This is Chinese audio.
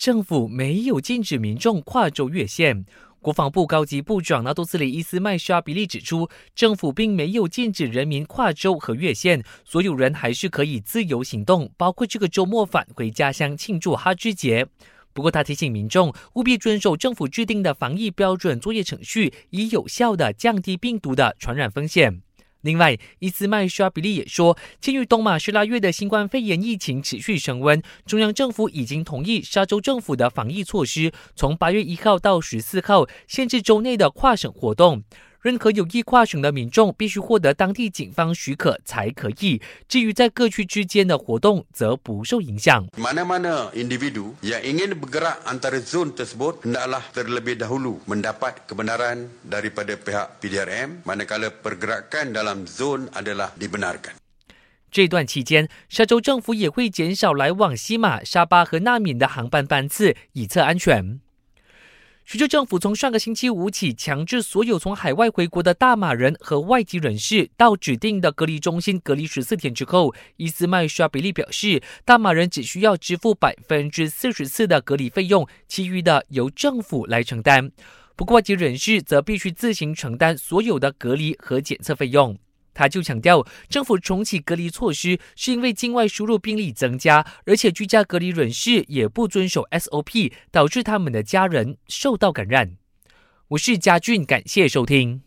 政府没有禁止民众跨州越线。国防部高级部长纳杜斯里伊斯麦沙比利指出，政府并没有禁止人民跨州和越线，所有人还是可以自由行动，包括这个周末返回家乡庆祝哈芝节。不过，他提醒民众务必遵守政府制定的防疫标准作业程序，以有效的降低病毒的传染风险。另外，伊斯麦沙比利也说，鉴于东马士拉月的新冠肺炎疫情持续升温，中央政府已经同意沙州政府的防疫措施，从八月一号到十四号限制州内的跨省活动。任何有意跨省的民众必须获得当地警方许可才可以。至于在各区之间的活动，则不受影响。Mana-mana individu yang ingin bergerak antara zon tersebut hendaklah terlebih dahulu mendapat kebenaran daripada pihak PDRM manakala pergerakan dalam zon adalah dibenarkan。这段期间，沙州政府也会减少来往西马、沙巴和纳敏的航班班次，以测安全。徐州政府从上个星期五起，强制所有从海外回国的大马人和外籍人士到指定的隔离中心隔离十四天之后，伊斯麦沙比利表示，大马人只需要支付百分之四十四的隔离费用，其余的由政府来承担。不过，外籍人士则必须自行承担所有的隔离和检测费用。他就强调，政府重启隔离措施是因为境外输入病例增加，而且居家隔离人士也不遵守 SOP，导致他们的家人受到感染。我是嘉俊，感谢收听。